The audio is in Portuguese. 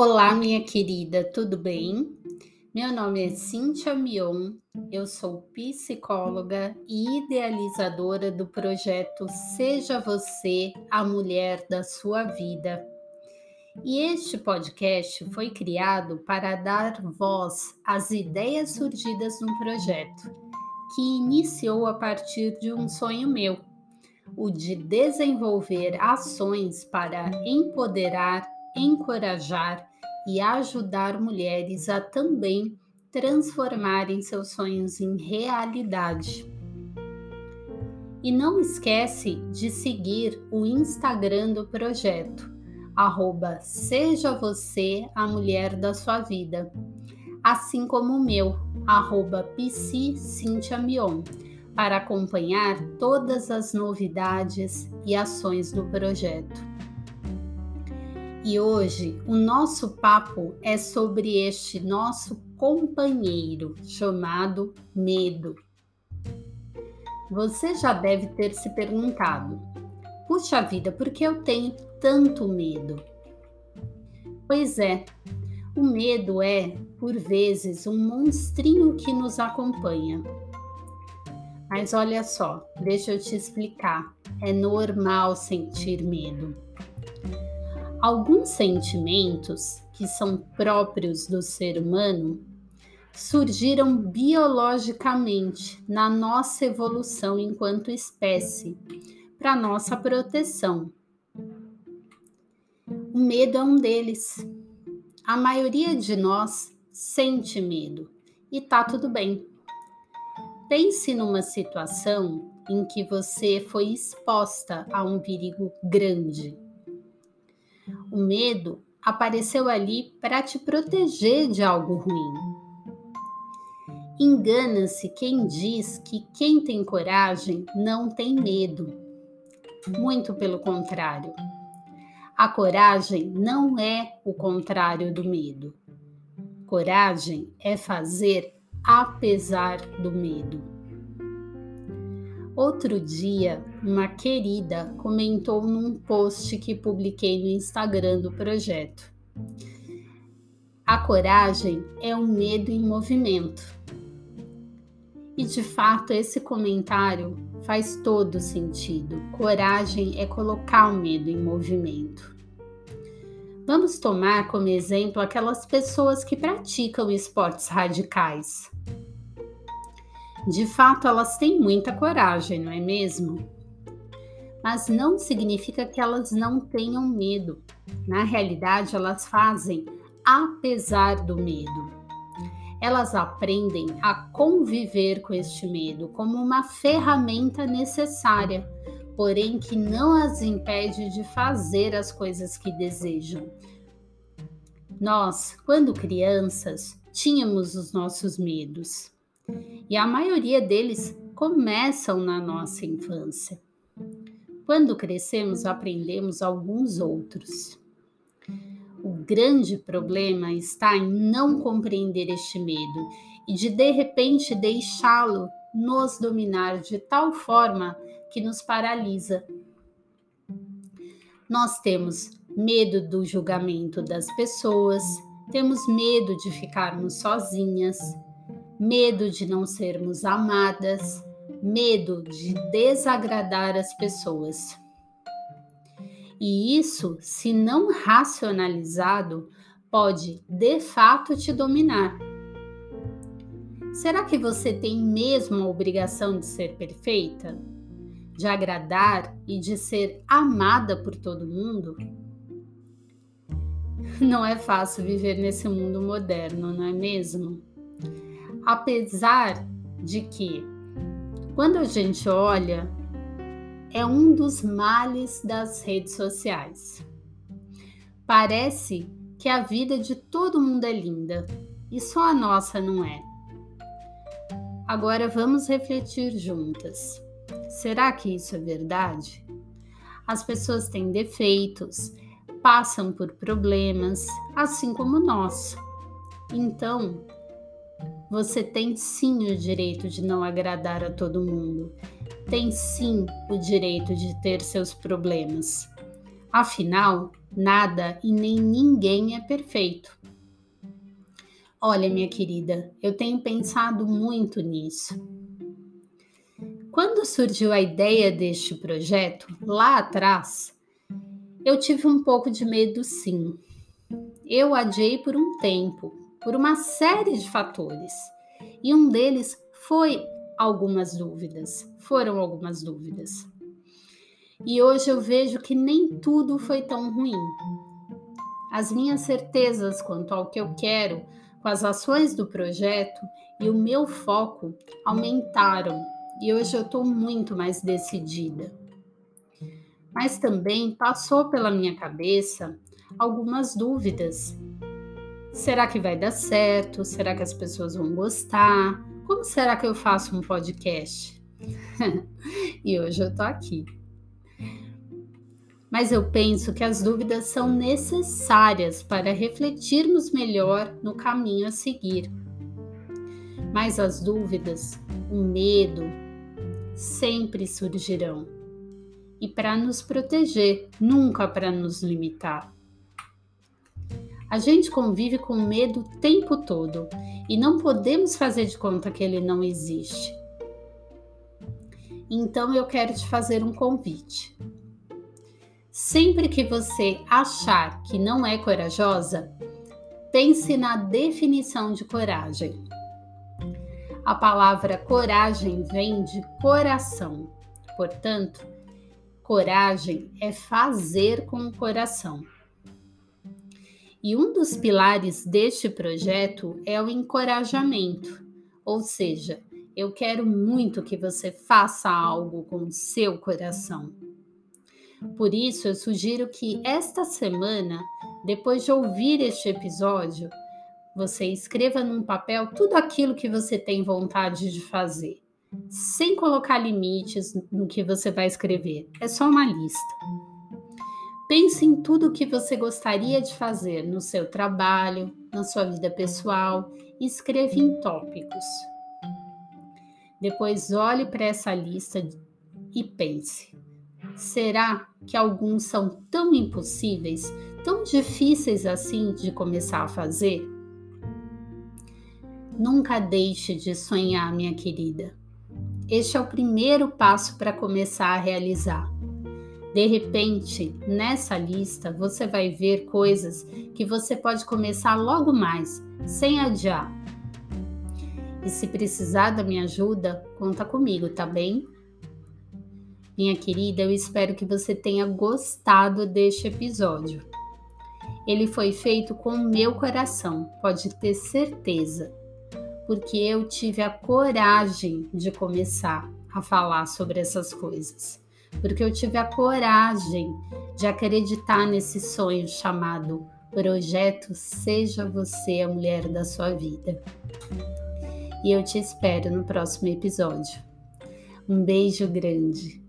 Olá, minha querida, tudo bem? Meu nome é Cíntia Mion, eu sou psicóloga e idealizadora do projeto Seja Você a Mulher da Sua Vida. E este podcast foi criado para dar voz às ideias surgidas no projeto, que iniciou a partir de um sonho meu, o de desenvolver ações para empoderar, encorajar e ajudar mulheres a também transformarem seus sonhos em realidade. E não esquece de seguir o Instagram do projeto, arroba Seja Você a Mulher da Sua Vida, assim como o meu, arroba Mion, para acompanhar todas as novidades e ações do projeto. E hoje o nosso papo é sobre este nosso companheiro chamado medo. Você já deve ter se perguntado: puxa vida, por que eu tenho tanto medo? Pois é, o medo é, por vezes, um monstrinho que nos acompanha. Mas olha só, deixa eu te explicar. É normal sentir medo. Alguns sentimentos que são próprios do ser humano surgiram biologicamente na nossa evolução enquanto espécie, para nossa proteção. O medo é um deles. A maioria de nós sente medo e tá tudo bem. Pense numa situação em que você foi exposta a um perigo grande o medo apareceu ali para te proteger de algo ruim. Engana-se quem diz que quem tem coragem não tem medo. Muito pelo contrário. A coragem não é o contrário do medo. Coragem é fazer apesar do medo. Outro dia, uma querida comentou num post que publiquei no Instagram do projeto. A coragem é um medo em movimento. E de fato, esse comentário faz todo sentido. Coragem é colocar o medo em movimento. Vamos tomar como exemplo aquelas pessoas que praticam esportes radicais. De fato, elas têm muita coragem, não é mesmo? Mas não significa que elas não tenham medo. Na realidade, elas fazem apesar do medo. Elas aprendem a conviver com este medo como uma ferramenta necessária, porém que não as impede de fazer as coisas que desejam. Nós, quando crianças, tínhamos os nossos medos e a maioria deles começam na nossa infância. Quando crescemos, aprendemos alguns outros. O grande problema está em não compreender este medo e de de repente deixá-lo nos dominar de tal forma que nos paralisa. Nós temos medo do julgamento das pessoas, temos medo de ficarmos sozinhas, medo de não sermos amadas, medo de desagradar as pessoas. E isso, se não racionalizado, pode de fato te dominar. Será que você tem mesmo a obrigação de ser perfeita? De agradar e de ser amada por todo mundo? Não é fácil viver nesse mundo moderno, não é mesmo? apesar de que, quando a gente olha, é um dos males das redes sociais. Parece que a vida de todo mundo é linda e só a nossa não é. Agora vamos refletir juntas. Será que isso é verdade? As pessoas têm defeitos, passam por problemas, assim como nós. Então, você tem sim o direito de não agradar a todo mundo. Tem sim o direito de ter seus problemas. Afinal, Nada e nem ninguém é perfeito. Olha, minha querida, eu tenho pensado muito nisso. Quando surgiu a ideia deste projeto, lá atrás, eu tive um pouco de medo, sim. Eu adiei por um tempo, por uma série de fatores, e um deles foi algumas dúvidas. Foram algumas dúvidas. E hoje eu vejo que nem tudo foi tão ruim. As minhas certezas quanto ao que eu quero com as ações do projeto e o meu foco aumentaram e hoje eu estou muito mais decidida. Mas também passou pela minha cabeça algumas dúvidas. Será que vai dar certo? Será que as pessoas vão gostar? Como será que eu faço um podcast? e hoje eu tô aqui. Mas eu penso que as dúvidas são necessárias para refletirmos melhor no caminho a seguir. Mas as dúvidas, o medo, sempre surgirão. E para nos proteger, nunca para nos limitar. A gente convive com medo o tempo todo e não podemos fazer de conta que ele não existe. Então eu quero te fazer um convite. Sempre que você achar que não é corajosa, pense na definição de coragem. A palavra coragem vem de coração. Portanto, coragem é fazer com o coração. E um dos pilares deste projeto é o encorajamento, ou seja, eu quero muito que você faça algo com o seu coração. Por isso, eu sugiro que esta semana, depois de ouvir este episódio, você escreva num papel tudo aquilo que você tem vontade de fazer, sem colocar limites no que você vai escrever. É só uma lista. Pense em tudo o que você gostaria de fazer no seu trabalho, na sua vida pessoal escreva em tópicos. Depois olhe para essa lista e pense: será que alguns são tão impossíveis, tão difíceis assim de começar a fazer? Nunca deixe de sonhar, minha querida. Este é o primeiro passo para começar a realizar. De repente, nessa lista, você vai ver coisas que você pode começar logo mais, sem adiar. E se precisar da minha ajuda, conta comigo, tá bem? Minha querida, eu espero que você tenha gostado deste episódio. Ele foi feito com meu coração, pode ter certeza porque eu tive a coragem de começar a falar sobre essas coisas. Porque eu tive a coragem de acreditar nesse sonho chamado Projeto Seja Você a Mulher da Sua Vida. E eu te espero no próximo episódio. Um beijo grande.